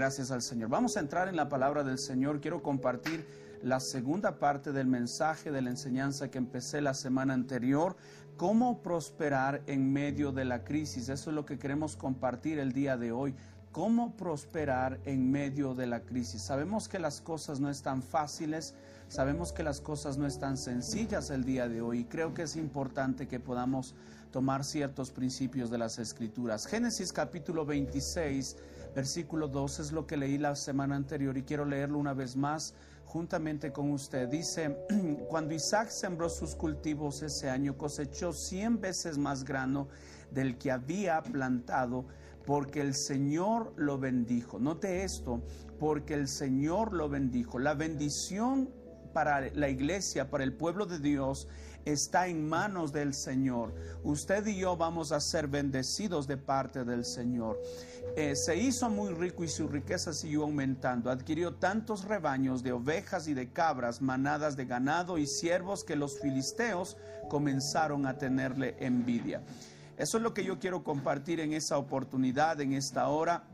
Gracias al Señor. Vamos a entrar en la palabra del Señor. Quiero compartir la segunda parte del mensaje de la enseñanza que empecé la semana anterior, cómo prosperar en medio de la crisis. Eso es lo que queremos compartir el día de hoy. Cómo prosperar en medio de la crisis. Sabemos que las cosas no están fáciles, sabemos que las cosas no están sencillas el día de hoy y creo que es importante que podamos tomar ciertos principios de las escrituras. Génesis capítulo 26, versículo 2 es lo que leí la semana anterior y quiero leerlo una vez más juntamente con usted. Dice, cuando Isaac sembró sus cultivos ese año, cosechó cien veces más grano del que había plantado, porque el Señor lo bendijo. Note esto, porque el Señor lo bendijo. La bendición para la iglesia, para el pueblo de Dios, está en manos del Señor. Usted y yo vamos a ser bendecidos de parte del Señor. Eh, se hizo muy rico y su riqueza siguió aumentando. Adquirió tantos rebaños de ovejas y de cabras, manadas de ganado y siervos que los filisteos comenzaron a tenerle envidia. Eso es lo que yo quiero compartir en esa oportunidad, en esta hora,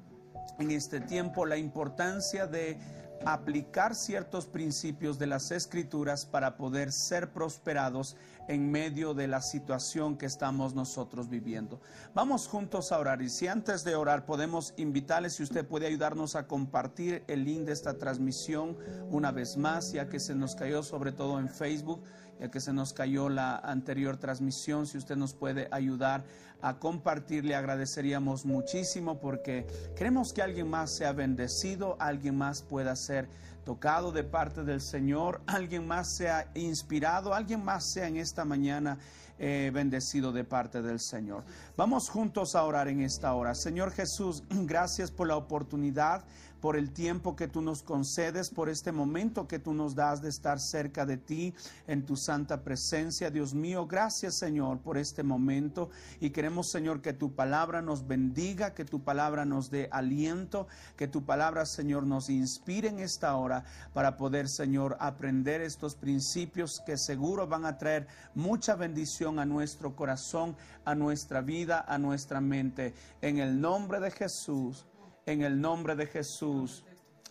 en este tiempo, la importancia de aplicar ciertos principios de las escrituras para poder ser prosperados en medio de la situación que estamos nosotros viviendo. Vamos juntos a orar y si antes de orar podemos invitarle si usted puede ayudarnos a compartir el link de esta transmisión una vez más, ya que se nos cayó sobre todo en Facebook ya que se nos cayó la anterior transmisión, si usted nos puede ayudar a compartir, le agradeceríamos muchísimo porque queremos que alguien más sea bendecido, alguien más pueda ser tocado de parte del Señor, alguien más sea inspirado, alguien más sea en esta mañana eh, bendecido de parte del Señor. Vamos juntos a orar en esta hora. Señor Jesús, gracias por la oportunidad por el tiempo que tú nos concedes, por este momento que tú nos das de estar cerca de ti en tu santa presencia. Dios mío, gracias Señor por este momento y queremos Señor que tu palabra nos bendiga, que tu palabra nos dé aliento, que tu palabra Señor nos inspire en esta hora para poder Señor aprender estos principios que seguro van a traer mucha bendición a nuestro corazón, a nuestra vida, a nuestra mente. En el nombre de Jesús. En el nombre de Jesús,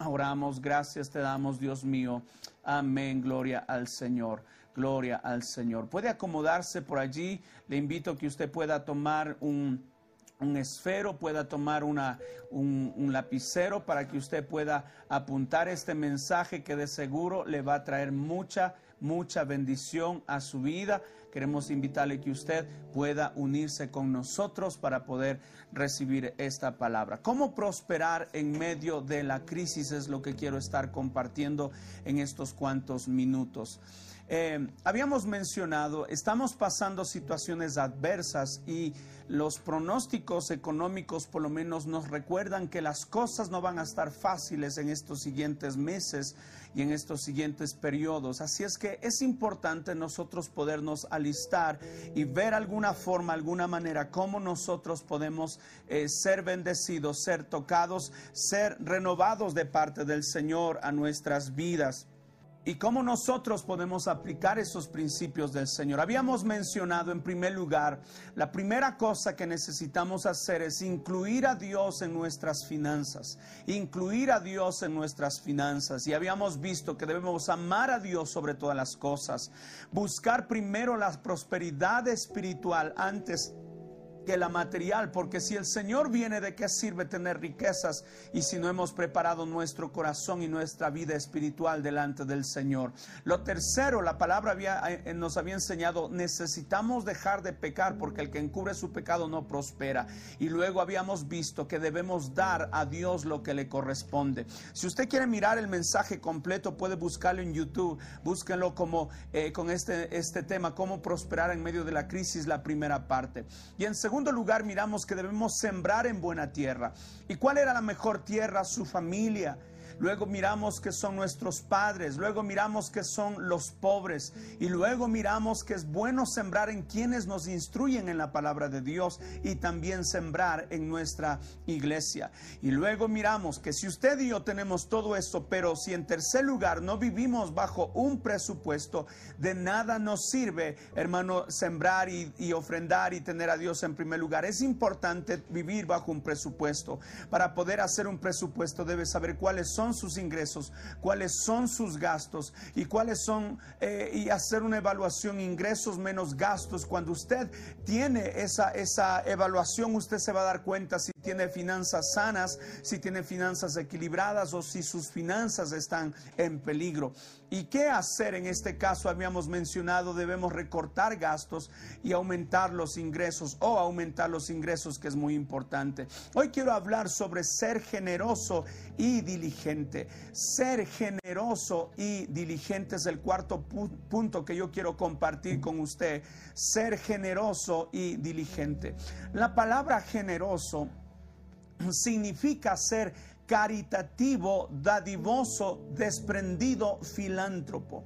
oramos, gracias te damos, Dios mío. Amén, gloria al Señor, gloria al Señor. Puede acomodarse por allí, le invito que usted pueda tomar un, esfero, pueda tomar una, un, un, lapicero para que usted pueda apuntar este mensaje que de seguro le va a traer mucha, mucha bendición a su vida. Queremos invitarle que usted pueda unirse con nosotros para poder recibir esta palabra. ¿Cómo prosperar en medio de la crisis? Es lo que quiero estar compartiendo en estos cuantos minutos. Eh, habíamos mencionado, estamos pasando situaciones adversas y los pronósticos económicos por lo menos nos recuerdan que las cosas no van a estar fáciles en estos siguientes meses y en estos siguientes periodos. Así es que es importante nosotros podernos alistar y ver alguna forma, alguna manera, cómo nosotros podemos eh, ser bendecidos, ser tocados, ser renovados de parte del Señor a nuestras vidas y cómo nosotros podemos aplicar esos principios del Señor. Habíamos mencionado en primer lugar, la primera cosa que necesitamos hacer es incluir a Dios en nuestras finanzas, incluir a Dios en nuestras finanzas. Y habíamos visto que debemos amar a Dios sobre todas las cosas, buscar primero la prosperidad espiritual antes que la material, porque si el Señor viene, ¿de qué sirve tener riquezas y si no hemos preparado nuestro corazón y nuestra vida espiritual delante del Señor? Lo tercero, la palabra había, eh, nos había enseñado, necesitamos dejar de pecar porque el que encubre su pecado no prospera. Y luego habíamos visto que debemos dar a Dios lo que le corresponde. Si usted quiere mirar el mensaje completo, puede buscarlo en YouTube, búsquenlo como eh, con este, este tema, cómo prosperar en medio de la crisis, la primera parte. Y en segundo segundo lugar, miramos que debemos sembrar en buena tierra. ¿Y cuál era la mejor tierra? Su familia. Luego miramos que son nuestros padres, luego miramos que son los pobres y luego miramos que es bueno sembrar en quienes nos instruyen en la palabra de Dios y también sembrar en nuestra iglesia. Y luego miramos que si usted y yo tenemos todo eso, pero si en tercer lugar no vivimos bajo un presupuesto, de nada nos sirve, hermano, sembrar y, y ofrendar y tener a Dios en primer lugar. Es importante vivir bajo un presupuesto. Para poder hacer un presupuesto debe saber cuáles son sus ingresos, cuáles son sus gastos y cuáles son, eh, y hacer una evaluación ingresos menos gastos. Cuando usted tiene esa, esa evaluación, usted se va a dar cuenta si tiene finanzas sanas, si tiene finanzas equilibradas o si sus finanzas están en peligro. ¿Y qué hacer en este caso? Habíamos mencionado, debemos recortar gastos y aumentar los ingresos o aumentar los ingresos, que es muy importante. Hoy quiero hablar sobre ser generoso y diligente. Ser generoso y diligente es el cuarto punto que yo quiero compartir con usted. Ser generoso y diligente. La palabra generoso significa ser caritativo, dadivoso, desprendido, filántropo.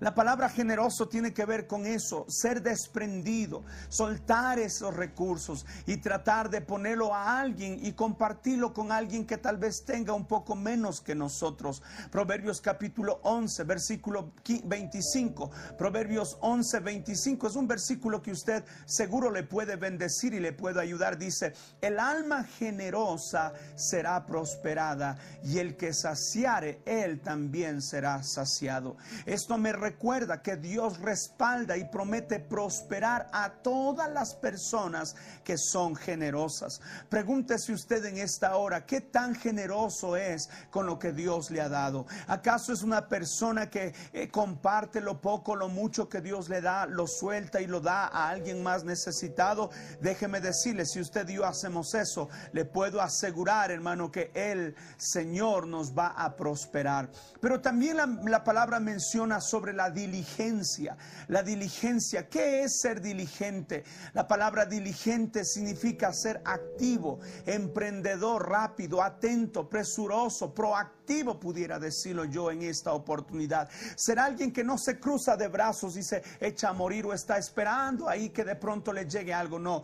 La palabra generoso tiene que ver con eso, ser desprendido, soltar esos recursos y tratar de ponerlo a alguien y compartirlo con alguien que tal vez tenga un poco menos que nosotros. Proverbios capítulo 11, versículo 25. Proverbios 11, 25 es un versículo que usted seguro le puede bendecir y le puede ayudar. Dice, el alma generosa será prosperada y el que saciare, él también será saciado. Esto me recuerda que Dios respalda y promete prosperar a todas las personas que son generosas. Pregúntese usted en esta hora, ¿qué tan generoso es con lo que Dios le ha dado? ¿Acaso es una persona que eh, comparte lo poco, lo mucho que Dios le da, lo suelta y lo da a alguien más necesitado? Déjeme decirle, si usted y yo hacemos eso, le puedo asegurar, hermano, que el Señor nos va a prosperar. Pero también la, la palabra menciona sobre la diligencia. La diligencia, ¿qué es ser diligente? La palabra diligente significa ser activo, emprendedor, rápido, atento, presuroso, proactivo, pudiera decirlo yo en esta oportunidad. Ser alguien que no se cruza de brazos y se echa a morir o está esperando ahí que de pronto le llegue algo. No,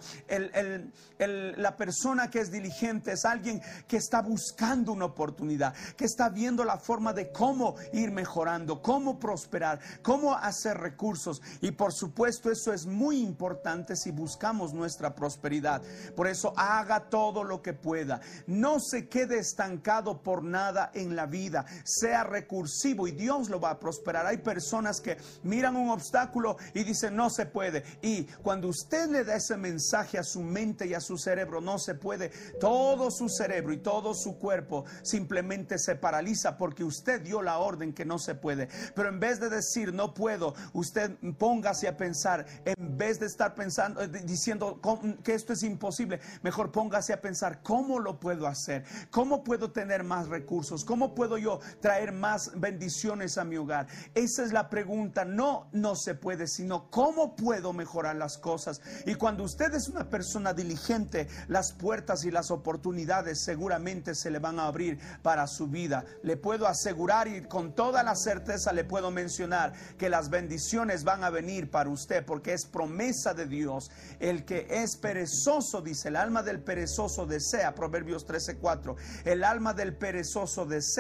la persona que es diligente es alguien que está buscando una oportunidad, que está viendo la forma de cómo ir mejorando, cómo prosperar, cómo hacer recursos. Y por supuesto eso es muy importante si buscamos nuestra prosperidad. Por eso haga todo lo que pueda. No se quede estancado por nada la vida. Sea recursivo y Dios lo va a prosperar. Hay personas que miran un obstáculo y dicen no se puede. Y cuando usted le da ese mensaje a su mente y a su cerebro, no se puede, todo su cerebro y todo su cuerpo simplemente se paraliza porque usted dio la orden que no se puede. Pero en vez de decir, no puedo, usted póngase a pensar, en vez de estar pensando, eh, diciendo que esto es imposible, mejor póngase a pensar cómo lo puedo hacer, cómo puedo tener más recursos, cómo puedo yo traer más bendiciones a mi hogar. Esa es la pregunta, no, no se puede, sino cómo puedo mejorar las cosas. Y cuando usted es una persona diligente, las puertas y las oportunidades seguramente se le van a abrir para su vida. Le puedo asegurar y con toda la certeza le puedo mencionar que las bendiciones van a venir para usted porque es promesa de Dios. El que es perezoso, dice, el alma del perezoso desea, Proverbios 13:4, el alma del perezoso desea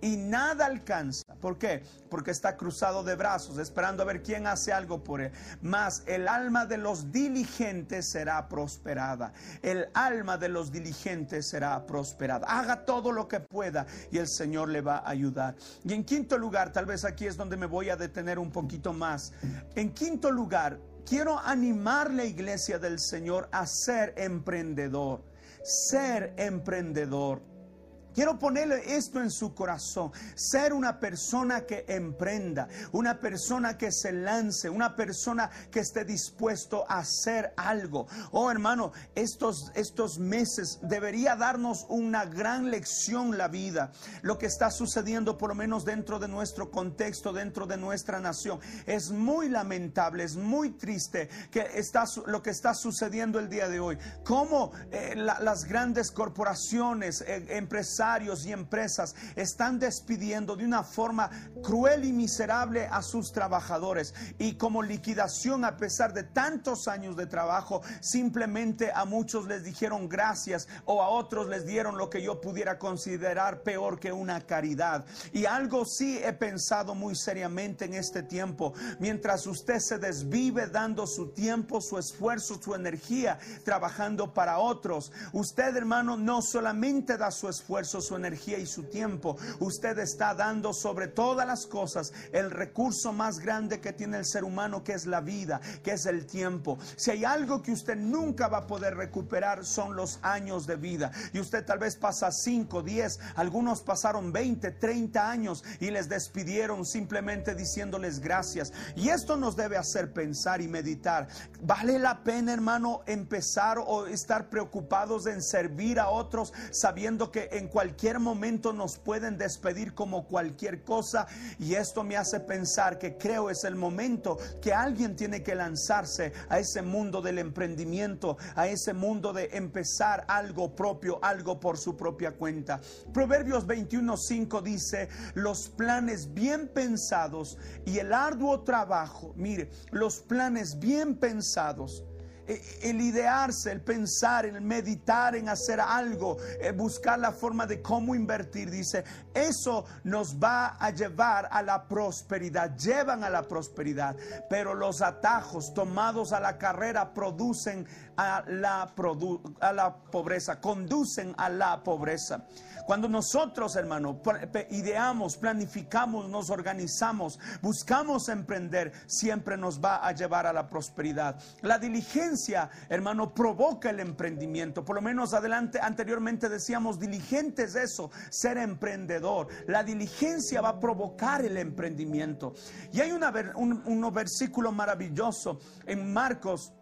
y nada alcanza. ¿Por qué? Porque está cruzado de brazos, esperando a ver quién hace algo por él. Mas el alma de los diligentes será prosperada. El alma de los diligentes será prosperada. Haga todo lo que pueda y el Señor le va a ayudar. Y en quinto lugar, tal vez aquí es donde me voy a detener un poquito más. En quinto lugar, quiero animar la iglesia del Señor a ser emprendedor. Ser emprendedor. Quiero ponerle esto en su corazón, ser una persona que emprenda, una persona que se lance, una persona que esté dispuesto a hacer algo. Oh hermano, estos, estos meses debería darnos una gran lección la vida. Lo que está sucediendo por lo menos dentro de nuestro contexto, dentro de nuestra nación, es muy lamentable, es muy triste que está, lo que está sucediendo el día de hoy. Cómo eh, las grandes corporaciones, eh, y empresas están despidiendo de una forma cruel y miserable a sus trabajadores. Y como liquidación, a pesar de tantos años de trabajo, simplemente a muchos les dijeron gracias o a otros les dieron lo que yo pudiera considerar peor que una caridad. Y algo sí he pensado muy seriamente en este tiempo. Mientras usted se desvive dando su tiempo, su esfuerzo, su energía, trabajando para otros, usted hermano no solamente da su esfuerzo, su energía y su tiempo, usted está dando sobre todas las cosas el recurso más grande que tiene el ser humano, que es la vida, que es el tiempo. Si hay algo que usted nunca va a poder recuperar, son los años de vida. Y usted tal vez pasa 5, 10, algunos pasaron 20, 30 años y les despidieron simplemente diciéndoles gracias. Y esto nos debe hacer pensar y meditar. ¿Vale la pena, hermano, empezar o estar preocupados en servir a otros sabiendo que en cualquier momento nos pueden despedir como cualquier cosa? Y esto me hace pensar que creo es el momento que alguien tiene que lanzarse a ese mundo del emprendimiento, a ese mundo de empezar algo propio, algo por su propia cuenta. Proverbios 21:5 dice, los planes bien pensados y el arduo trabajo, mire, los planes bien pensados el idearse, el pensar, el meditar en hacer algo, eh, buscar la forma de cómo invertir, dice, eso nos va a llevar a la prosperidad, llevan a la prosperidad, pero los atajos tomados a la carrera producen a la, a la pobreza, conducen a la pobreza. Cuando nosotros, hermano, ideamos, planificamos, nos organizamos, buscamos emprender, siempre nos va a llevar a la prosperidad. La diligencia, hermano, provoca el emprendimiento. Por lo menos adelante, anteriormente decíamos, diligente es eso, ser emprendedor. La diligencia va a provocar el emprendimiento. Y hay una, un, un versículo maravilloso en Marcos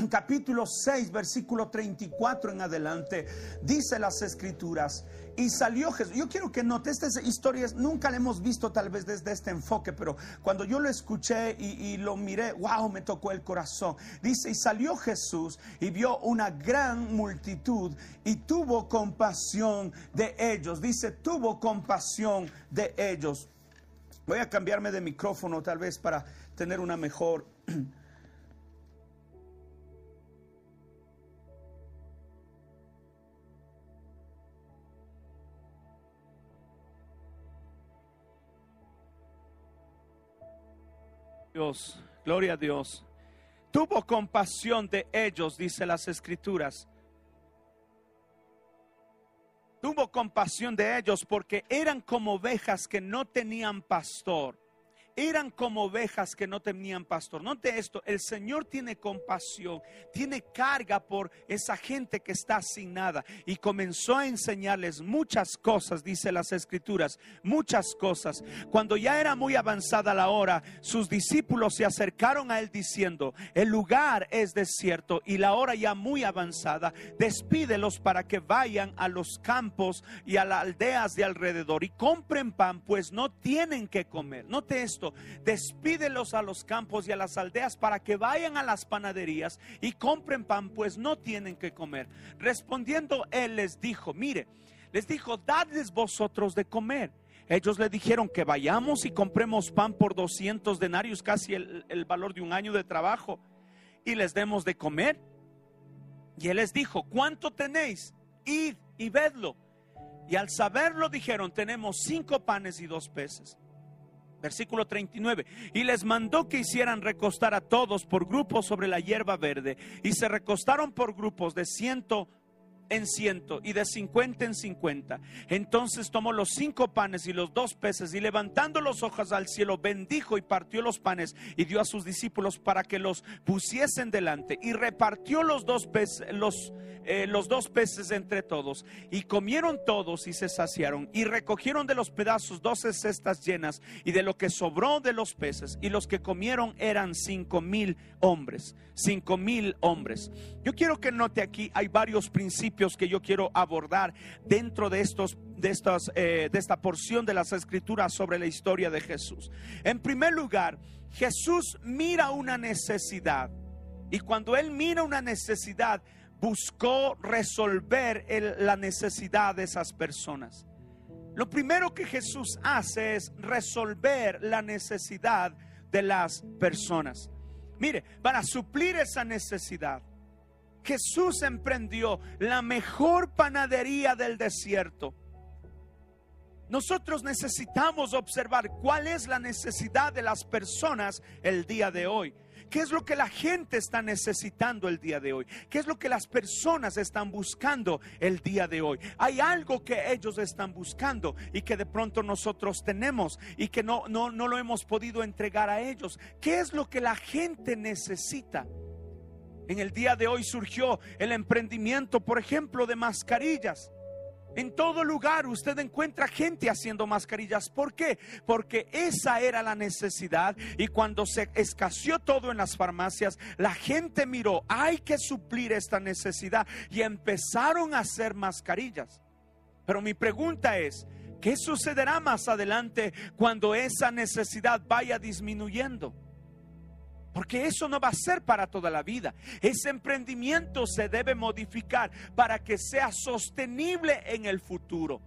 capítulo 6, versículo 34 en adelante, dice las escrituras, y salió Jesús. Yo quiero que note, estas historias nunca la hemos visto tal vez desde este enfoque, pero cuando yo lo escuché y, y lo miré, wow, me tocó el corazón. Dice, y salió Jesús y vio una gran multitud y tuvo compasión de ellos. Dice, tuvo compasión de ellos. Voy a cambiarme de micrófono tal vez para tener una mejor Gloria a Dios. Tuvo compasión de ellos, dice las escrituras. Tuvo compasión de ellos porque eran como ovejas que no tenían pastor eran como ovejas que no tenían pastor. Note esto, el Señor tiene compasión, tiene carga por esa gente que está sin nada y comenzó a enseñarles muchas cosas, dice las escrituras, muchas cosas. Cuando ya era muy avanzada la hora, sus discípulos se acercaron a él diciendo, el lugar es desierto y la hora ya muy avanzada, despídelos para que vayan a los campos y a las aldeas de alrededor y compren pan, pues no tienen que comer. Note esto despídelos a los campos y a las aldeas para que vayan a las panaderías y compren pan, pues no tienen que comer. Respondiendo él les dijo, mire, les dijo, dadles vosotros de comer. Ellos le dijeron que vayamos y compremos pan por 200 denarios, casi el, el valor de un año de trabajo, y les demos de comer. Y él les dijo, ¿cuánto tenéis? Id y vedlo. Y al saberlo dijeron, tenemos cinco panes y dos peces. Versículo 39. Y les mandó que hicieran recostar a todos por grupos sobre la hierba verde. Y se recostaron por grupos de ciento en ciento y de cincuenta en cincuenta. Entonces tomó los cinco panes y los dos peces y levantando los ojos al cielo bendijo y partió los panes y dio a sus discípulos para que los pusiesen delante y repartió los dos peces, los, eh, los dos peces entre todos y comieron todos y se saciaron y recogieron de los pedazos doce cestas llenas y de lo que sobró de los peces y los que comieron eran cinco mil hombres, cinco mil hombres. Yo quiero que note aquí hay varios principios que yo quiero abordar dentro de estos de, estas, eh, de esta porción de las escrituras sobre la historia de Jesús. En primer lugar, Jesús mira una necesidad y cuando Él mira una necesidad, buscó resolver la necesidad de esas personas. Lo primero que Jesús hace es resolver la necesidad de las personas. Mire, para suplir esa necesidad, Jesús emprendió la mejor panadería del desierto. Nosotros necesitamos observar cuál es la necesidad de las personas el día de hoy. ¿Qué es lo que la gente está necesitando el día de hoy? ¿Qué es lo que las personas están buscando el día de hoy? Hay algo que ellos están buscando y que de pronto nosotros tenemos y que no, no, no lo hemos podido entregar a ellos. ¿Qué es lo que la gente necesita? En el día de hoy surgió el emprendimiento, por ejemplo, de mascarillas. En todo lugar usted encuentra gente haciendo mascarillas. ¿Por qué? Porque esa era la necesidad y cuando se escaseó todo en las farmacias, la gente miró, hay que suplir esta necesidad y empezaron a hacer mascarillas. Pero mi pregunta es, ¿qué sucederá más adelante cuando esa necesidad vaya disminuyendo? Porque eso no va a ser para toda la vida. Ese emprendimiento se debe modificar para que sea sostenible en el futuro.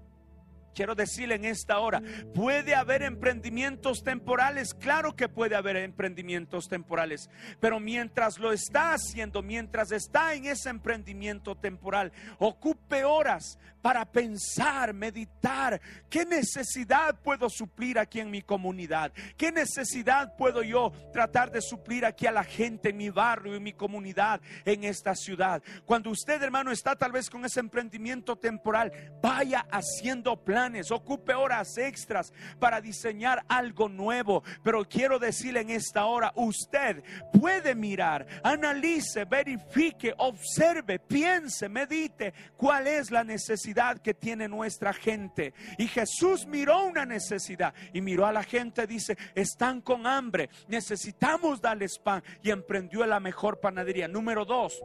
Quiero decirle en esta hora, puede haber emprendimientos temporales, claro que puede haber emprendimientos temporales, pero mientras lo está haciendo, mientras está en ese emprendimiento temporal, ocupe horas para pensar, meditar, qué necesidad puedo suplir aquí en mi comunidad, qué necesidad puedo yo tratar de suplir aquí a la gente en mi barrio, en mi comunidad, en esta ciudad. Cuando usted, hermano, está tal vez con ese emprendimiento temporal, vaya haciendo ocupe horas extras para diseñar algo nuevo. Pero quiero decirle en esta hora, usted puede mirar, analice, verifique, observe, piense, medite cuál es la necesidad que tiene nuestra gente. Y Jesús miró una necesidad y miró a la gente, dice, están con hambre, necesitamos darles pan y emprendió la mejor panadería. Número dos.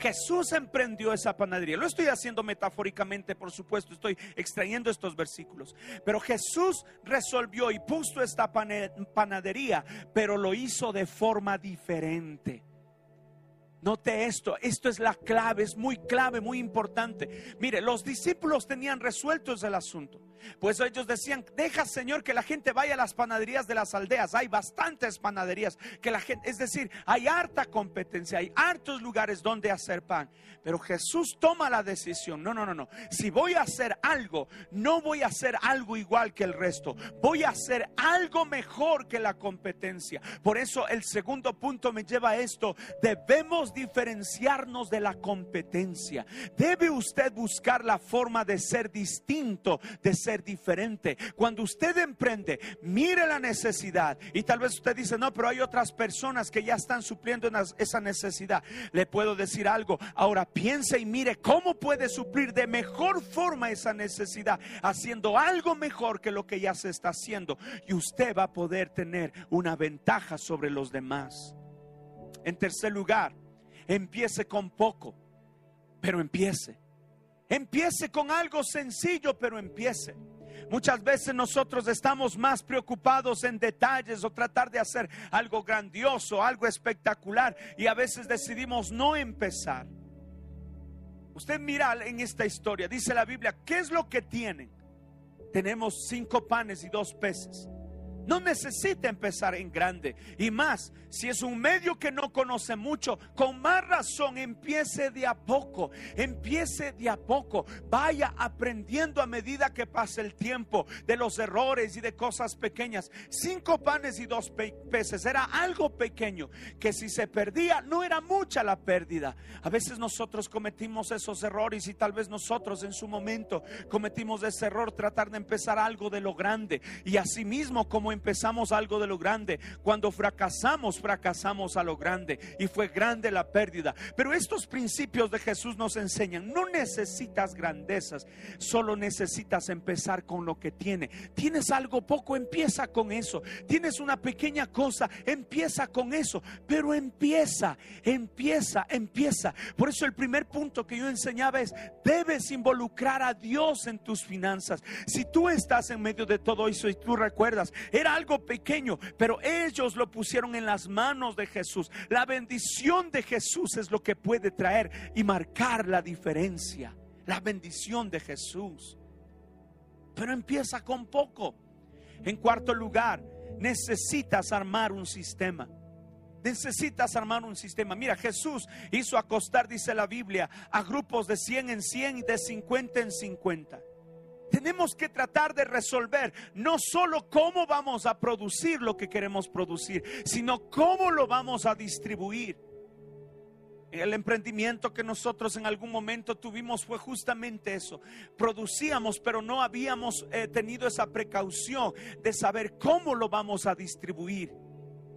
Jesús emprendió esa panadería. Lo estoy haciendo metafóricamente, por supuesto, estoy extrayendo estos versículos. Pero Jesús resolvió y puso esta panadería, pero lo hizo de forma diferente. Note esto, esto es la clave, es muy clave, muy importante. Mire, los discípulos tenían resuelto el asunto. Pues ellos decían, deja Señor que la gente vaya a las panaderías de las aldeas. Hay bastantes panaderías que la gente, es decir, hay harta competencia, hay hartos lugares donde hacer pan. Pero Jesús toma la decisión, no, no, no, no. Si voy a hacer algo, no voy a hacer algo igual que el resto. Voy a hacer algo mejor que la competencia. Por eso el segundo punto me lleva a esto. Debemos diferenciarnos de la competencia. Debe usted buscar la forma de ser distinto, de ser diferente. Cuando usted emprende, mire la necesidad y tal vez usted dice, no, pero hay otras personas que ya están supliendo esa necesidad. Le puedo decir algo. Ahora piense y mire cómo puede suplir de mejor forma esa necesidad, haciendo algo mejor que lo que ya se está haciendo. Y usted va a poder tener una ventaja sobre los demás. En tercer lugar, empiece con poco, pero empiece. Empiece con algo sencillo, pero empiece. Muchas veces nosotros estamos más preocupados en detalles o tratar de hacer algo grandioso, algo espectacular y a veces decidimos no empezar. Usted mira en esta historia, dice la Biblia, ¿qué es lo que tienen? Tenemos cinco panes y dos peces. No necesita empezar en grande. Y más, si es un medio que no conoce mucho, con más razón empiece de a poco. Empiece de a poco. Vaya aprendiendo a medida que pase el tiempo de los errores y de cosas pequeñas. Cinco panes y dos peces. Era algo pequeño que si se perdía no era mucha la pérdida. A veces nosotros cometimos esos errores y tal vez nosotros en su momento cometimos ese error tratar de empezar algo de lo grande. Y asimismo empezamos algo de lo grande. Cuando fracasamos, fracasamos a lo grande. Y fue grande la pérdida. Pero estos principios de Jesús nos enseñan, no necesitas grandezas, solo necesitas empezar con lo que tiene. Tienes algo poco, empieza con eso. Tienes una pequeña cosa, empieza con eso. Pero empieza, empieza, empieza. Por eso el primer punto que yo enseñaba es, debes involucrar a Dios en tus finanzas. Si tú estás en medio de todo eso y tú recuerdas, Era algo pequeño, pero ellos lo pusieron en las manos de Jesús. La bendición de Jesús es lo que puede traer y marcar la diferencia. La bendición de Jesús. Pero empieza con poco. En cuarto lugar, necesitas armar un sistema. Necesitas armar un sistema. Mira, Jesús hizo acostar, dice la Biblia, a grupos de 100 en 100 y de 50 en 50. Tenemos que tratar de resolver no solo cómo vamos a producir lo que queremos producir, sino cómo lo vamos a distribuir. El emprendimiento que nosotros en algún momento tuvimos fue justamente eso. Producíamos, pero no habíamos eh, tenido esa precaución de saber cómo lo vamos a distribuir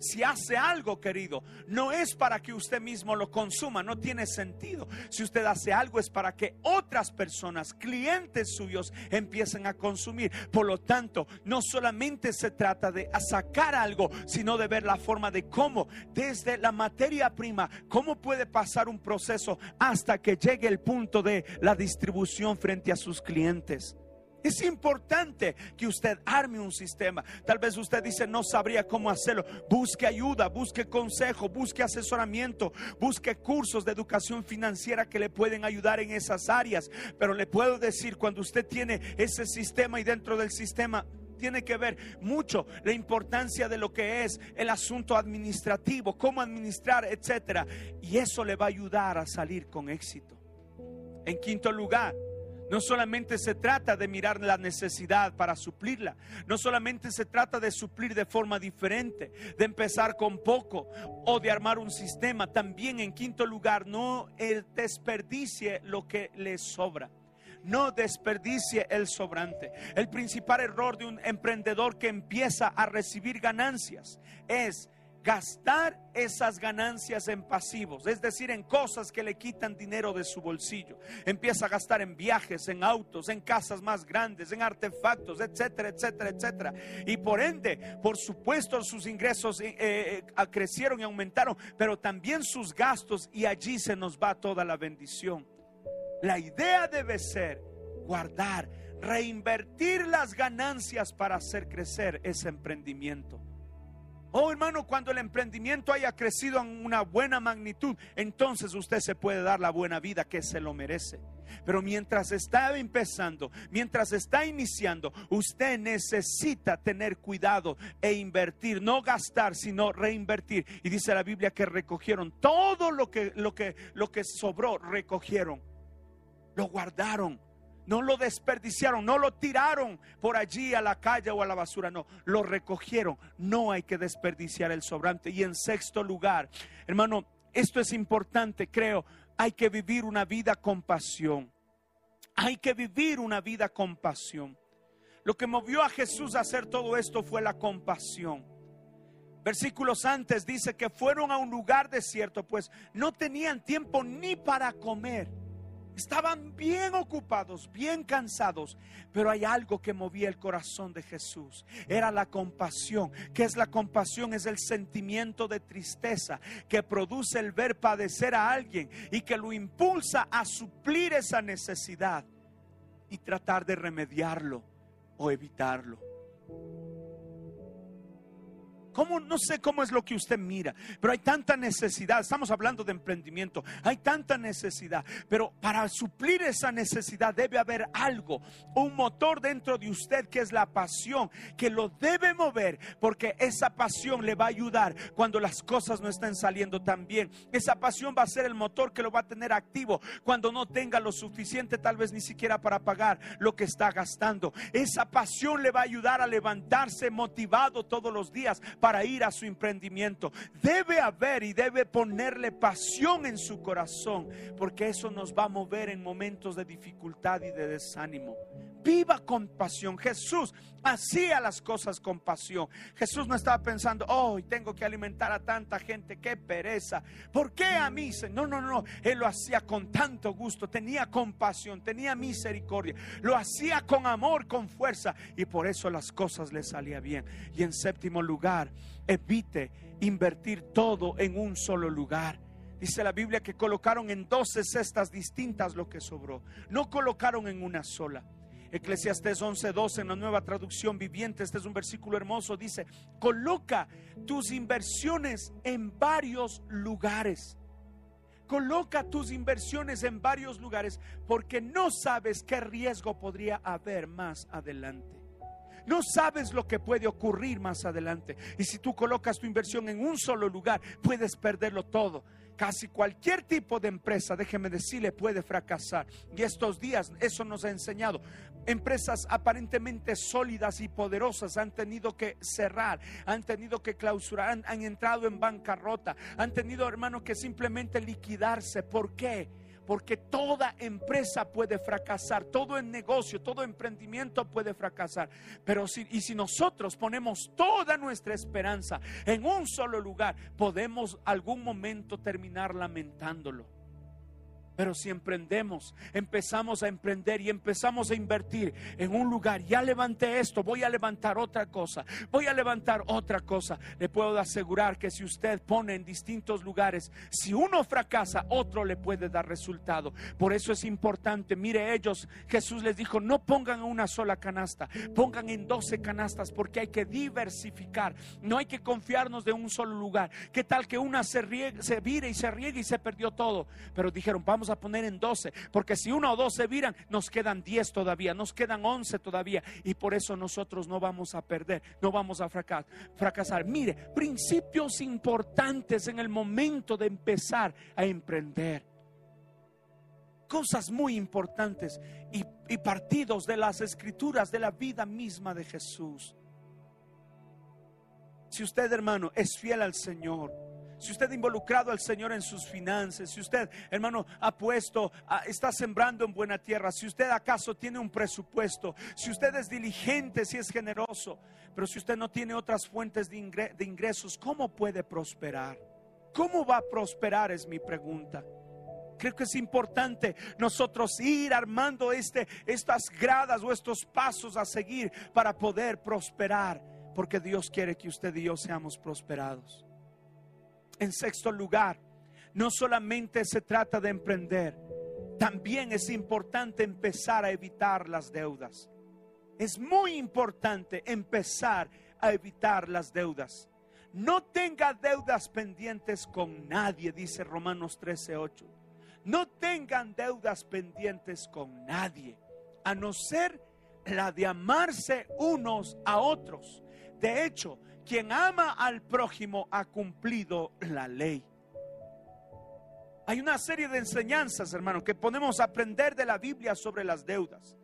si hace algo, querido, no es para que usted mismo lo consuma, no tiene sentido. Si usted hace algo es para que otras personas, clientes suyos, empiecen a consumir. Por lo tanto, no solamente se trata de sacar algo, sino de ver la forma de cómo, desde la materia prima, cómo puede pasar un proceso hasta que llegue el punto de la distribución frente a sus clientes. Es importante que usted arme un sistema. Tal vez usted dice, no sabría cómo hacerlo. Busque ayuda, busque consejo, busque asesoramiento, busque cursos de educación financiera que le pueden ayudar en esas áreas. Pero le puedo decir, cuando usted tiene ese sistema y dentro del sistema tiene que ver mucho la importancia de lo que es el asunto administrativo, cómo administrar, etcétera. Y eso le va a ayudar a salir con éxito. En quinto lugar, no solamente se trata de mirar la necesidad para suplirla, no solamente se trata de suplir de forma diferente, de empezar con poco o de armar un sistema. También en quinto lugar, no desperdicie lo que le sobra no desperdicie el sobrante. El principal error de un emprendedor que empieza a recibir ganancias es gastar esas ganancias en pasivos, es decir, en cosas que le quitan dinero de su bolsillo. Empieza a gastar en viajes, en autos, en casas más grandes, en artefactos, etcétera, etcétera, etcétera. Y por ende, por supuesto, sus ingresos eh, eh, crecieron y aumentaron, pero también sus gastos y allí se nos va toda la bendición. La idea debe ser guardar, reinvertir las ganancias para hacer crecer ese emprendimiento. Oh hermano, cuando el emprendimiento haya crecido en una buena magnitud, entonces usted se puede dar la buena vida que se lo merece. Pero mientras está empezando, mientras está iniciando, usted necesita tener cuidado e invertir, no gastar, sino reinvertir. Y dice la Biblia que recogieron todo lo que lo que lo que sobró, recogieron. Lo guardaron no lo desperdiciaron, no lo tiraron por allí a la calle o a la basura, no, lo recogieron. No hay que desperdiciar el sobrante. Y en sexto lugar, hermano, esto es importante, creo, hay que vivir una vida con pasión. Hay que vivir una vida con pasión. Lo que movió a Jesús a hacer todo esto fue la compasión. Versículos antes dice que fueron a un lugar desierto, pues no tenían tiempo ni para comer. Estaban bien ocupados, bien cansados, pero hay algo que movía el corazón de Jesús. Era la compasión. ¿Qué es la compasión? Es el sentimiento de tristeza que produce el ver padecer a alguien y que lo impulsa a suplir esa necesidad y tratar de remediarlo o evitarlo. ¿Cómo? No sé cómo es lo que usted mira, pero hay tanta necesidad. Estamos hablando de emprendimiento. Hay tanta necesidad, pero para suplir esa necesidad debe haber algo, un motor dentro de usted que es la pasión, que lo debe mover, porque esa pasión le va a ayudar cuando las cosas no estén saliendo tan bien. Esa pasión va a ser el motor que lo va a tener activo cuando no tenga lo suficiente, tal vez ni siquiera para pagar lo que está gastando. Esa pasión le va a ayudar a levantarse motivado todos los días para ir a su emprendimiento. Debe haber y debe ponerle pasión en su corazón, porque eso nos va a mover en momentos de dificultad y de desánimo. Viva con pasión. Jesús hacía las cosas con pasión. Jesús no estaba pensando, oh, tengo que alimentar a tanta gente, qué pereza. ¿Por qué a mí? No, no, no. Él lo hacía con tanto gusto, tenía compasión, tenía misericordia. Lo hacía con amor, con fuerza. Y por eso las cosas le salían bien. Y en séptimo lugar, evite invertir todo en un solo lugar. Dice la Biblia que colocaron en doce cestas distintas lo que sobró. No colocaron en una sola. Eclesiastés 11:12 en la nueva traducción viviente, este es un versículo hermoso, dice, coloca tus inversiones en varios lugares. Coloca tus inversiones en varios lugares porque no sabes qué riesgo podría haber más adelante. No sabes lo que puede ocurrir más adelante. Y si tú colocas tu inversión en un solo lugar, puedes perderlo todo. Casi cualquier tipo de empresa, déjeme decirle, puede fracasar. Y estos días eso nos ha enseñado. Empresas aparentemente sólidas y poderosas han tenido que cerrar, han tenido que clausurar, han, entrado en bancarrota, han tenido, hermano, que simplemente liquidarse. ¿Por qué? porque toda empresa puede fracasar, todo negocio, todo emprendimiento puede fracasar. Pero si, y si nosotros ponemos toda nuestra esperanza en un solo lugar, podemos algún momento terminar lamentándolo. Pero si emprendemos, empezamos a emprender y empezamos a invertir en un lugar, ya levanté esto, voy a levantar otra cosa, voy a levantar otra cosa. Le puedo asegurar que si usted pone en distintos lugares, si uno fracasa, otro le puede dar resultado. Por eso es importante, mire ellos, Jesús les dijo, no pongan en una sola canasta, pongan en doce canastas porque hay que diversificar, no hay que confiarnos de un solo lugar. ¿Qué tal que una se, se vire y se riegue y se perdió todo? Pero dijeron, vamos a poner en 12, porque si uno o dos se viran, nos quedan 10 todavía, nos quedan 11 todavía, y por eso nosotros no vamos a perder, no vamos a fracasar. Mire, principios importantes en el momento de empezar a emprender. Cosas muy importantes y, y partidos de las escrituras, de la vida misma de Jesús. Si usted, hermano, es fiel al Señor, si usted ha involucrado al Señor en sus finanzas, si usted, hermano, ha puesto, está sembrando en buena tierra, si usted acaso tiene un presupuesto, si usted es diligente, si es generoso, pero si usted no tiene otras fuentes de, ingresos, ¿cómo puede prosperar? ¿Cómo va a prosperar? Es mi pregunta. Creo que es importante nosotros ir armando este, estas gradas o estos pasos a seguir para poder prosperar, porque Dios quiere que usted y yo seamos prosperados. En sexto lugar, no solamente se trata de emprender, también es importante empezar a evitar las deudas. Es muy importante empezar a evitar las deudas. No tenga deudas pendientes con nadie, dice Romanos 13:8. No tengan deudas pendientes con nadie, a no ser la de amarse unos a otros. De hecho, quien ama al prójimo ha cumplido la ley. Hay una serie de enseñanzas, hermanos, que podemos aprender de la Biblia sobre las deudas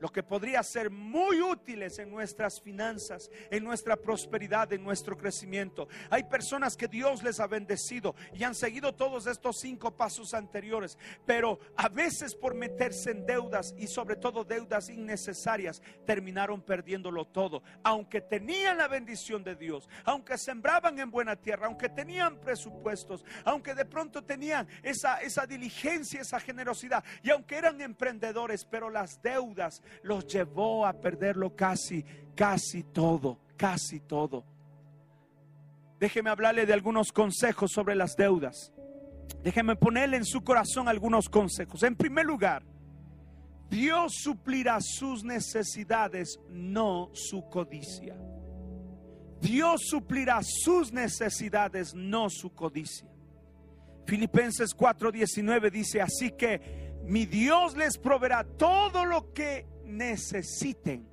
lo que podría ser muy útiles en nuestras finanzas, en nuestra prosperidad, en nuestro crecimiento. Hay personas que Dios les ha bendecido y han seguido todos estos cinco pasos anteriores, pero a veces por meterse en deudas y sobre todo deudas innecesarias, terminaron perdiéndolo todo. Aunque tenían la bendición de Dios, aunque sembraban en buena tierra, aunque tenían presupuestos, aunque de pronto tenían esa, esa diligencia, esa generosidad, y aunque eran emprendedores, pero las deudas los llevó a perderlo casi, casi todo, casi todo. Déjeme hablarle de algunos consejos sobre las deudas. Déjeme ponerle en su corazón algunos consejos. En primer lugar, Dios suplirá sus necesidades, no su codicia. Dios suplirá sus necesidades, no su codicia. Filipenses 4:19 dice, así que mi Dios les proveerá todo lo que necesiten.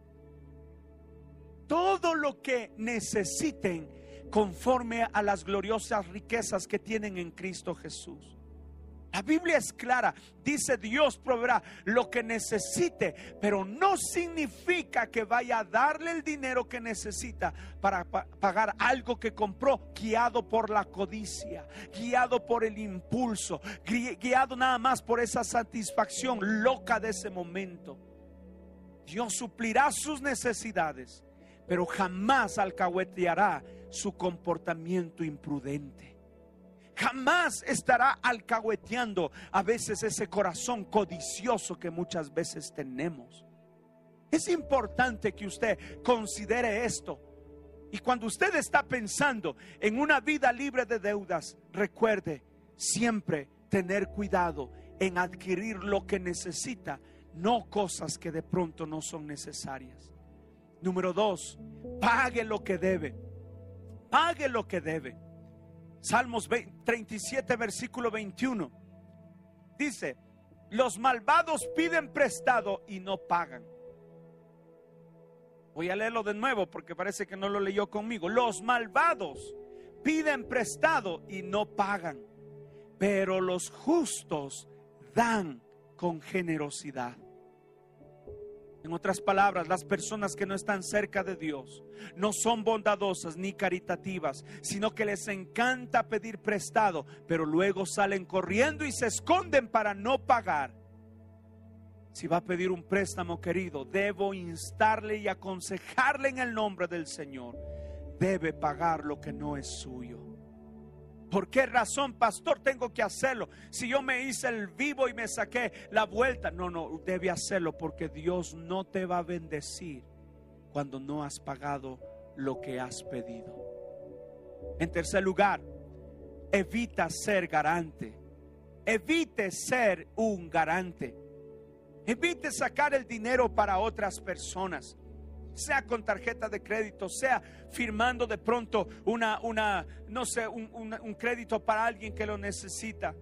Todo lo que necesiten conforme a las gloriosas riquezas que tienen en Cristo Jesús. La Biblia es clara, dice Dios proveerá lo que necesite, pero no significa que vaya a darle el dinero que necesita para pagar algo que compró guiado por la codicia, guiado por el impulso, guiado nada más por esa satisfacción loca de ese momento. Dios suplirá sus necesidades, pero jamás alcahueteará su comportamiento imprudente. Jamás estará alcahueteando a veces ese corazón codicioso que muchas veces tenemos. Es importante que usted considere esto. Y cuando usted está pensando en una vida libre de deudas, recuerde siempre tener cuidado en adquirir lo que necesita no cosas que de pronto no son necesarias. Número dos, pague lo que debe. Pague lo que debe. Salmos 37, versículo 21. Dice, los malvados piden prestado y no pagan. Voy a leerlo de nuevo porque parece que no lo leyó conmigo. Los malvados piden prestado y no pagan, pero los justos dan con generosidad. En otras palabras, las personas que no están cerca de Dios no son bondadosas ni caritativas, sino que les encanta pedir prestado, pero luego salen corriendo y se esconden para no pagar si va a pedir un préstamo, querido, debo instarle y aconsejarle en el nombre del Señor. Debe pagar lo que no es suyo. ¿Por qué razón, pastor, tengo que hacerlo? Si yo me hice el vivo y me saqué la vuelta. No, no, debe hacerlo porque Dios no te va a bendecir cuando no has pagado lo que has pedido. En tercer lugar, evita ser garante. Evite ser un garante. Evite sacar el dinero para otras personas, sea con tarjeta de crédito, sea firmando de pronto una, una no sé, un, un crédito para alguien que lo necesita.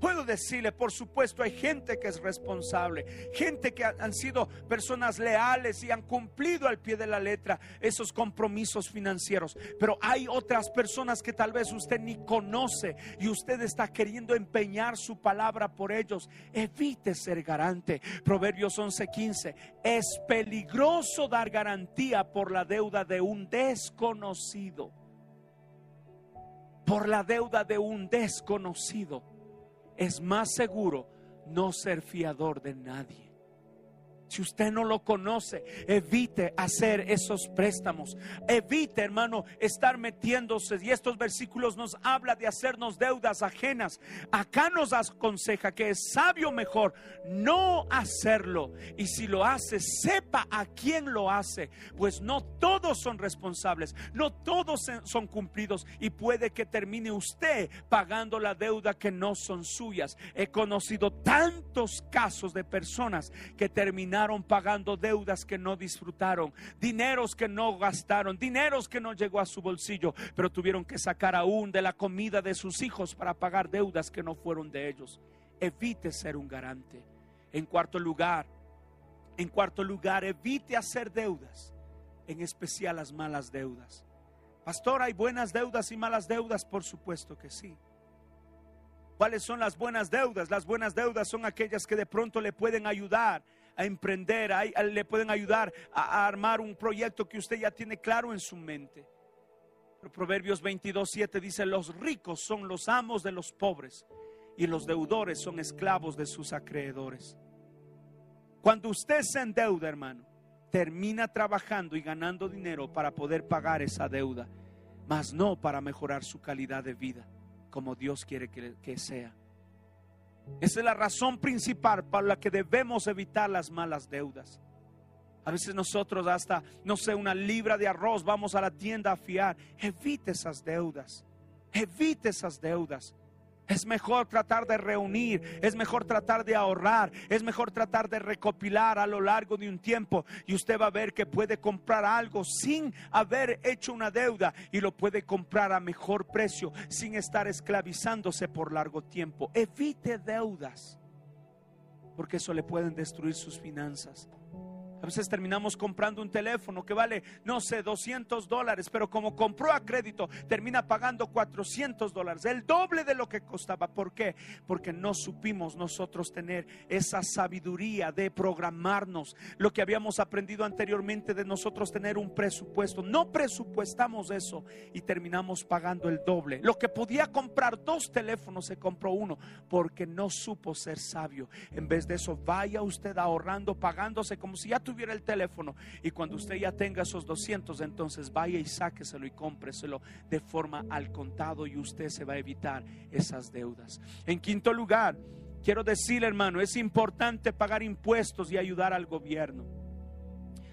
Puedo decirle, por supuesto, hay gente que es responsable, gente que han sido personas leales y han cumplido al pie de la letra esos compromisos financieros, pero hay otras personas que tal vez usted ni conoce y usted está queriendo empeñar su palabra por ellos. Evite ser garante. Proverbios 11:15, es peligroso dar garantía por la deuda de un desconocido. Por la deuda de un desconocido es más seguro no ser fiador de nadie. Si usted no lo conoce, evite hacer esos préstamos. Evite, hermano, estar metiéndose. Y estos versículos nos habla de hacernos deudas ajenas. Acá nos aconseja que es sabio mejor no hacerlo. Y si lo hace, sepa a quién lo hace. Pues no todos son responsables, no todos son cumplidos. Y puede que termine usted pagando la deuda que no son suyas. He conocido tantos casos de personas que terminaron pagando deudas que no disfrutaron, dineros que no gastaron, dineros que no llegó a su bolsillo, pero tuvieron que sacar aún de la comida de sus hijos para pagar deudas que no fueron de ellos. Evite ser un garante. En cuarto lugar, en cuarto lugar, evite hacer deudas, en especial las malas deudas. Pastor, ¿hay buenas deudas y malas deudas? Por supuesto que sí. ¿Cuáles son las buenas deudas? Las buenas deudas son aquellas que de pronto le pueden ayudar a emprender, le pueden ayudar a, armar un proyecto que usted ya tiene claro en su mente. Proverbios 22, 7 dice, los ricos son los amos de los pobres y los deudores son esclavos de sus acreedores. Cuando usted se endeuda, hermano, termina trabajando y ganando dinero para poder pagar esa deuda, mas no para mejorar su calidad de vida, como Dios quiere que sea. Esa es la razón principal para la que debemos evitar las malas deudas. A veces nosotros hasta, no sé, una libra de arroz vamos a la tienda a fiar. Evite esas deudas. Evite esas deudas. Es mejor tratar de reunir, es mejor tratar de ahorrar, es mejor tratar de recopilar a lo largo de un tiempo y usted va a ver que puede comprar algo sin haber hecho una deuda y lo puede comprar a mejor precio sin estar esclavizándose por largo tiempo. Evite deudas porque eso le pueden destruir sus finanzas. A veces terminamos comprando un teléfono que vale, no sé, 200 dólares, pero como compró a crédito, termina pagando 400 dólares, el doble de lo que costaba. ¿Por qué? Porque no supimos nosotros tener esa sabiduría de programarnos, lo que habíamos aprendido anteriormente de nosotros tener un presupuesto. No presupuestamos eso y terminamos pagando el doble. Lo que podía comprar dos teléfonos se compró uno porque no supo ser sabio. En vez de eso, vaya usted ahorrando, pagándose como si ya tuviera el teléfono y cuando usted ya tenga esos 200, entonces vaya y sáqueselo y cómpreselo de forma al contado y usted se va a evitar esas deudas. En quinto lugar, quiero decir, hermano, es importante pagar impuestos y ayudar al gobierno.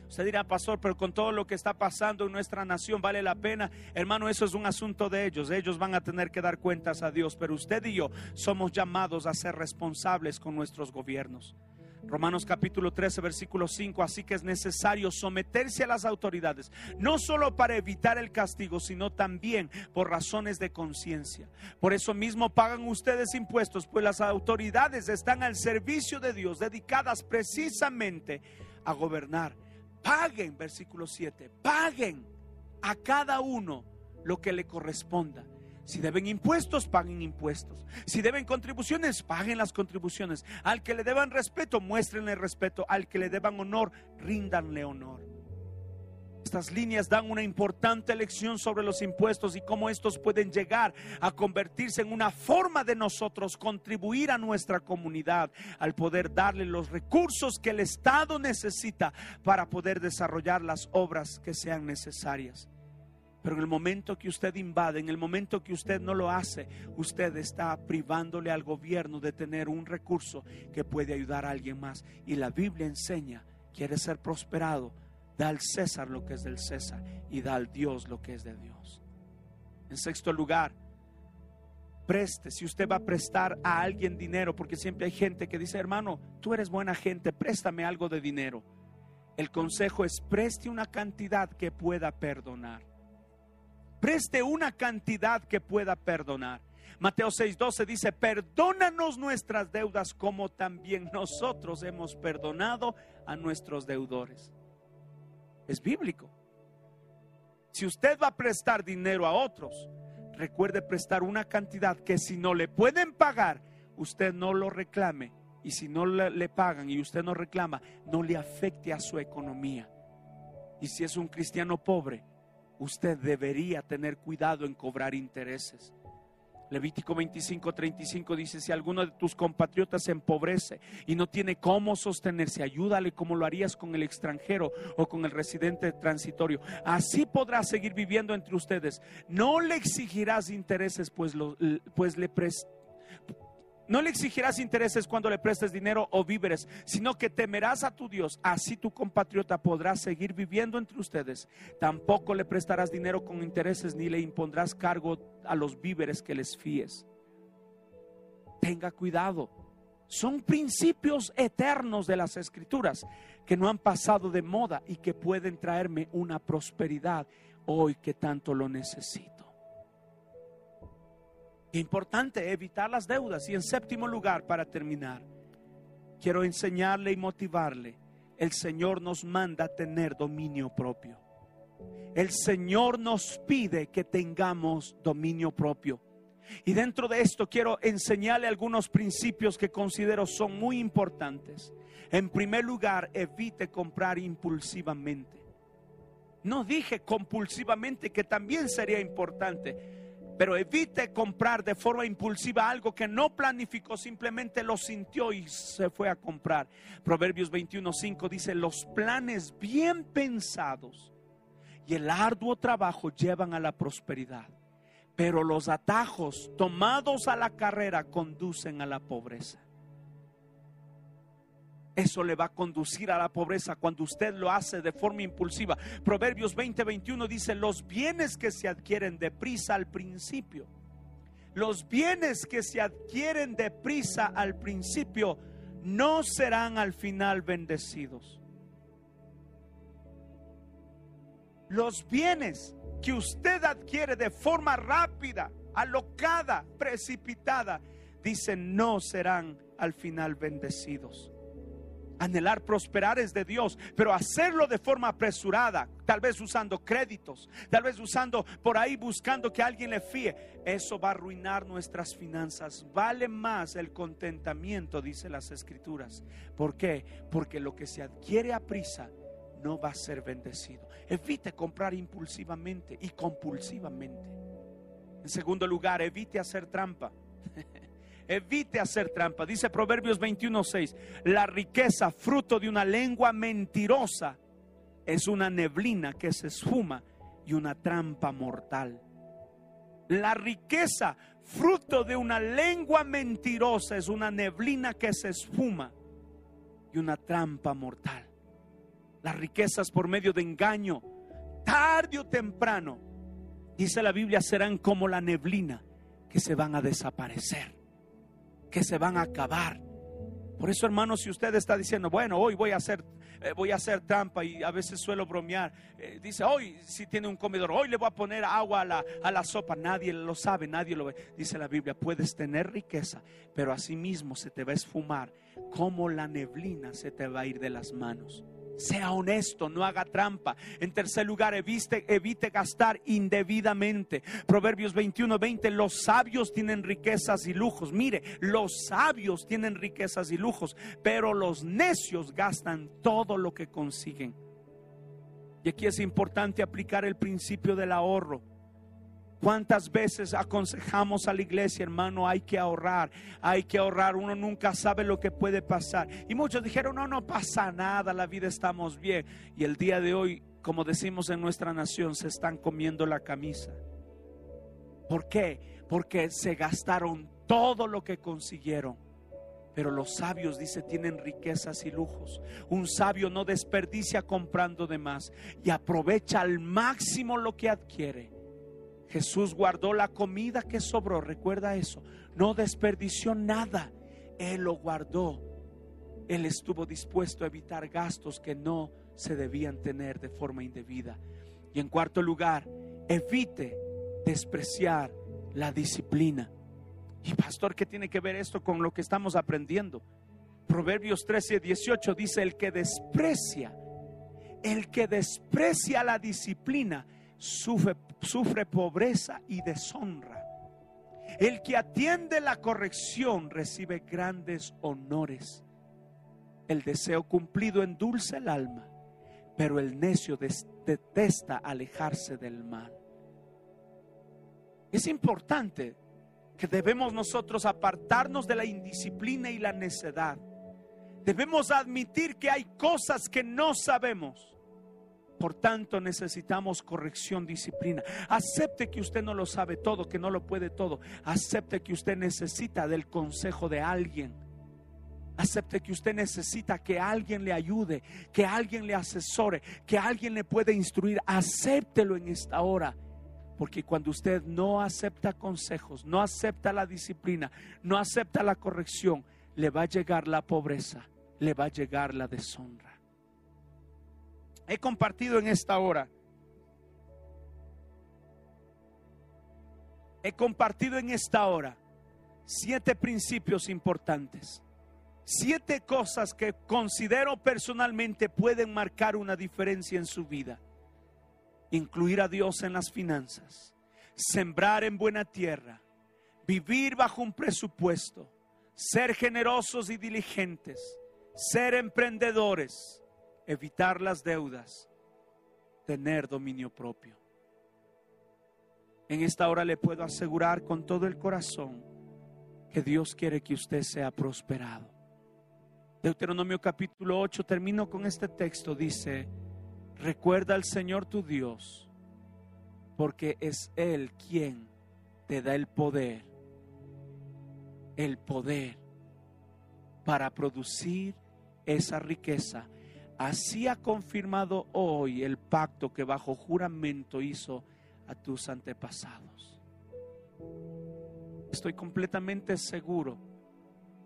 Usted dirá, pastor, pero con todo lo que está pasando en nuestra nación, ¿vale la pena? Hermano, eso es un asunto de ellos. Ellos van a tener que dar cuentas a Dios, pero usted y yo somos llamados a ser responsables con nuestros gobiernos. Romanos capítulo 13, versículo 5, así que es necesario someterse a las autoridades, no solo para evitar el castigo, sino también por razones de conciencia. Por eso mismo pagan ustedes impuestos, pues las autoridades están al servicio de Dios, dedicadas precisamente a gobernar. Paguen, versículo 7, paguen a cada uno lo que le corresponda si deben impuestos, paguen impuestos. Si deben contribuciones, paguen las contribuciones. Al que le deban respeto, muéstrenle respeto. Al que le deban honor, ríndanle honor. Estas líneas dan una importante lección sobre los impuestos y cómo estos pueden llegar a convertirse en una forma de nosotros contribuir a nuestra comunidad al poder darle los recursos que el Estado necesita para poder desarrollar las obras que sean necesarias. Pero en el momento que usted invade, en el momento que usted no lo hace, usted está privándole al gobierno de tener un recurso que puede ayudar a alguien más. Y la Biblia enseña, quiere ser prosperado, da al César lo que es del César y da al Dios lo que es de Dios. En sexto lugar, preste, si usted va a prestar a alguien dinero, porque siempre hay gente que dice, hermano, tú eres buena gente, préstame algo de dinero. El consejo es preste una cantidad que pueda perdonar preste una cantidad que pueda perdonar. Mateo 6:12 dice, perdónanos nuestras deudas como también nosotros hemos perdonado a nuestros deudores. Es bíblico. Si usted va a prestar dinero a otros, recuerde prestar una cantidad que si no le pueden pagar, usted no lo reclame. Y si no le, le pagan y usted no reclama, no le afecte a su economía. Y si es un cristiano pobre, usted debería tener cuidado en cobrar intereses. Levítico 25, 35 dice, si alguno de tus compatriotas se empobrece y no tiene cómo sostenerse, ayúdale como lo harías con el extranjero o con el residente transitorio. Así podrás seguir viviendo entre ustedes. No le exigirás intereses, pues, pues le prestarás no le exigirás intereses cuando le prestes dinero o víveres, sino que temerás a tu Dios. Así tu compatriota podrá seguir viviendo entre ustedes. Tampoco le prestarás dinero con intereses ni le impondrás cargo a los víveres que les fíes. Tenga cuidado. Son principios eternos de las escrituras que no han pasado de moda y que pueden traerme una prosperidad hoy que tanto lo necesito. Importante evitar las deudas. Y en séptimo lugar, para terminar, quiero enseñarle y motivarle. El Señor nos manda tener dominio propio. El Señor nos pide que tengamos dominio propio. Y dentro de esto quiero enseñarle algunos principios que considero son muy importantes. En primer lugar, evite comprar impulsivamente. No dije compulsivamente que también sería importante pero evite comprar de forma impulsiva algo que no planificó, simplemente lo sintió y se fue a comprar. Proverbios 21:5 dice, los planes bien pensados y el arduo trabajo llevan a la prosperidad, pero los atajos tomados a la carrera conducen a la pobreza. Eso le va a conducir a la pobreza cuando usted lo hace de forma impulsiva. Proverbios 20:21 dice, los bienes que se adquieren deprisa al principio, los bienes que se adquieren deprisa al principio no serán al final bendecidos. Los bienes que usted adquiere de forma rápida, alocada, precipitada, dicen no serán al final bendecidos. Anhelar prosperar es de Dios, pero hacerlo de forma apresurada, tal vez usando créditos, tal vez usando por ahí buscando que alguien le fíe, eso va a arruinar nuestras finanzas. Vale más el contentamiento, dice las escrituras. ¿Por qué? Porque lo que se adquiere a prisa no va a ser bendecido. Evite comprar impulsivamente y compulsivamente. En segundo lugar, evite hacer trampa. Evite hacer trampa. Dice Proverbios 21:6, la riqueza, fruto de una lengua mentirosa, es una neblina que se esfuma y una trampa mortal. La riqueza, fruto de una lengua mentirosa, es una neblina que se esfuma y una trampa mortal. Las riquezas por medio de engaño, tarde o temprano, dice la Biblia, serán como la neblina que se van a desaparecer que se van a acabar. Por eso, hermano, si usted está diciendo, bueno, hoy voy a hacer, eh, voy a hacer trampa y a veces suelo bromear, eh, dice, hoy si tiene un comedor, hoy le voy a poner agua a la, a la sopa, nadie lo sabe, nadie lo ve. Dice la Biblia, puedes tener riqueza, pero asimismo se te va a esfumar como la neblina se te va a ir de las manos. Sea honesto, no haga trampa. En tercer lugar, evite, evite gastar indebidamente. Proverbios 21, 20, los sabios tienen riquezas y lujos. Mire, los sabios tienen riquezas y lujos, pero los necios gastan todo lo que consiguen. Y aquí es importante aplicar el principio del ahorro. ¿Cuántas veces aconsejamos a la iglesia, hermano? Hay que ahorrar, hay que ahorrar. Uno nunca sabe lo que puede pasar. Y muchos dijeron, no, no pasa nada, la vida estamos bien. Y el día de hoy, como decimos en nuestra nación, se están comiendo la camisa. ¿Por qué? Porque se gastaron todo lo que consiguieron. Pero los sabios, dice, tienen riquezas y lujos. Un sabio no desperdicia comprando de más y aprovecha al máximo lo que adquiere. Jesús guardó la comida que sobró, recuerda eso, no desperdició nada, Él lo guardó. Él estuvo dispuesto a evitar gastos que no se debían tener de forma indebida. Y en cuarto lugar, evite despreciar la disciplina. Y pastor, ¿qué tiene que ver esto con lo que estamos aprendiendo? Proverbios 13, 18 dice, el que desprecia, el que desprecia la disciplina, sufre, sufre pobreza y deshonra. El que atiende la corrección recibe grandes honores. El deseo cumplido endulce el alma, pero el necio detesta alejarse del mal. Es importante que debemos nosotros apartarnos de la indisciplina y la necedad. Debemos admitir que hay cosas que no sabemos por tanto, necesitamos corrección, disciplina. Acepte que usted no lo sabe todo, que no lo puede todo. Acepte que usted necesita del consejo de alguien. Acepte que usted necesita que alguien le ayude, que alguien le asesore, que alguien le pueda instruir. Acéptelo en esta hora. Porque cuando usted no acepta consejos, no acepta la disciplina, no acepta la corrección, le va a llegar la pobreza, le va a llegar la deshonra he compartido en esta hora. He compartido en esta hora siete principios importantes. Siete cosas que considero personalmente pueden marcar una diferencia en su vida. Incluir a Dios en las finanzas, sembrar en buena tierra, vivir bajo un presupuesto, ser generosos y diligentes, ser emprendedores, evitar las deudas, tener dominio propio. En esta hora le puedo asegurar con todo el corazón que Dios quiere que usted sea prosperado. Deuteronomio capítulo 8, termino con este texto, dice, recuerda al Señor tu Dios, porque es Él quien te da el poder, el poder para producir esa riqueza Así ha confirmado hoy el pacto que bajo juramento hizo a tus antepasados. Estoy completamente seguro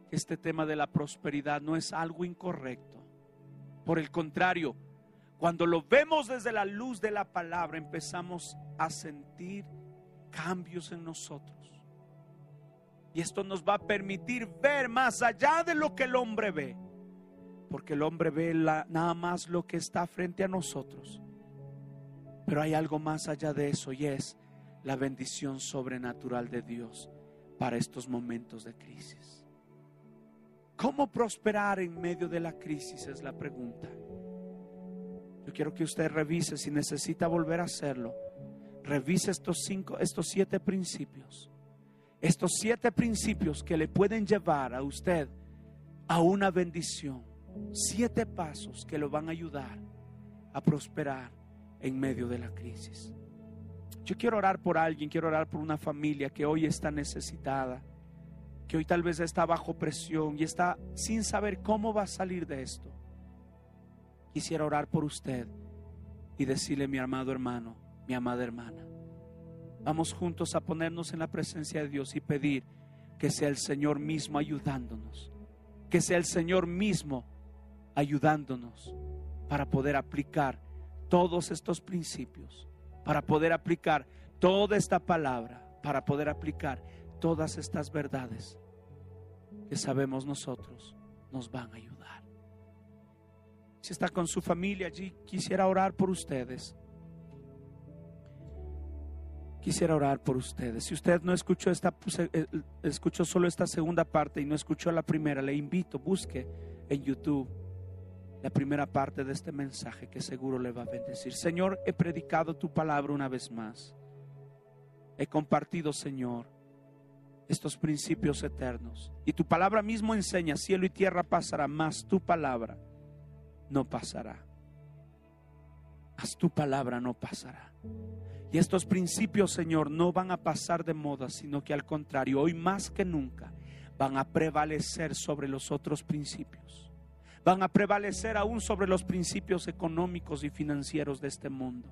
que este tema de la prosperidad no es algo incorrecto. Por el contrario, cuando lo vemos desde la luz de la palabra, empezamos a sentir cambios en nosotros. Y esto nos va a permitir ver más allá de lo que el hombre ve porque el hombre ve nada más lo que está frente a nosotros. Pero hay algo más allá de eso y es la bendición sobrenatural de Dios para estos momentos de crisis. ¿Cómo prosperar en medio de la crisis? Es la pregunta. Yo quiero que usted revise si necesita volver a hacerlo. Revise estos cinco, estos siete principios. Estos siete principios que le pueden llevar a usted a una bendición siete pasos que lo van a ayudar a prosperar en medio de la crisis. Yo quiero orar por alguien, quiero orar por una familia que hoy está necesitada, que hoy tal vez está bajo presión y está sin saber cómo va a salir de esto. Quisiera orar por usted y decirle, mi amado hermano, mi amada hermana, vamos juntos a ponernos en la presencia de Dios y pedir que sea el Señor mismo ayudándonos que sea el Señor mismo ayudándonos para poder aplicar todos estos principios, para poder aplicar toda esta palabra, para poder aplicar todas estas verdades que sabemos nosotros nos van a ayudar. Si está con su familia allí, quisiera orar por ustedes. Quisiera orar por ustedes. Si usted no escuchó esta eh, escuchó solo esta segunda parte y no escuchó la primera, le invito, busque en YouTube la primera parte de este mensaje que seguro le va a bendecir. Señor, he predicado tu palabra una vez más. He compartido, Señor, estos principios eternos. Y tu palabra mismo enseña, cielo y tierra pasará, más tu palabra no pasará. Más tu palabra no pasará. Y estos principios, Señor, no van a pasar de moda, sino que al contrario, hoy más que nunca van a prevalecer sobre los otros principios. Van a prevalecer aún sobre los principios económicos y financieros de este mundo.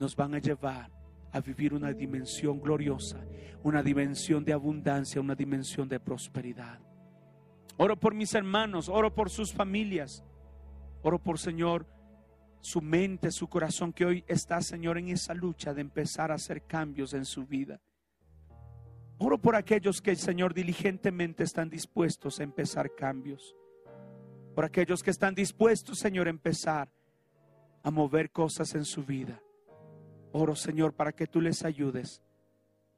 Nos van a llevar a vivir una dimensión gloriosa, una dimensión de abundancia, una dimensión de prosperidad. Oro por mis hermanos, oro por sus familias, oro por Señor su mente, su corazón, que hoy está, Señor, en esa lucha de empezar a hacer cambios en su vida. Oro por aquellos que, Señor, diligentemente están dispuestos a empezar cambios. Por aquellos que están dispuestos, Señor, a empezar a mover cosas en su vida. Oro, Señor, para que tú les ayudes,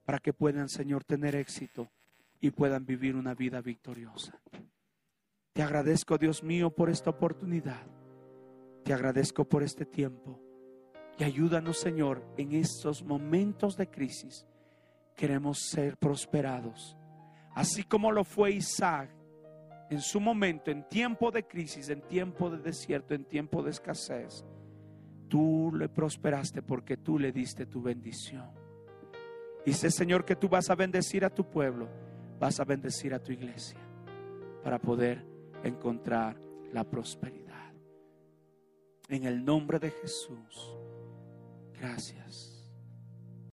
para que puedan, Señor, tener éxito y puedan vivir una vida victoriosa. Te agradezco, Dios mío, por esta oportunidad. Te agradezco por este tiempo y ayúdanos, Señor, en estos momentos de crisis. Queremos ser prosperados, así como lo fue Isaac en su momento, en tiempo de crisis, en tiempo de desierto, en tiempo de escasez. Tú le prosperaste porque tú le diste tu bendición. Dice, Señor, que tú vas a bendecir a tu pueblo, vas a bendecir a tu iglesia para poder encontrar la prosperidad. En el nombre de Jesús. Gracias.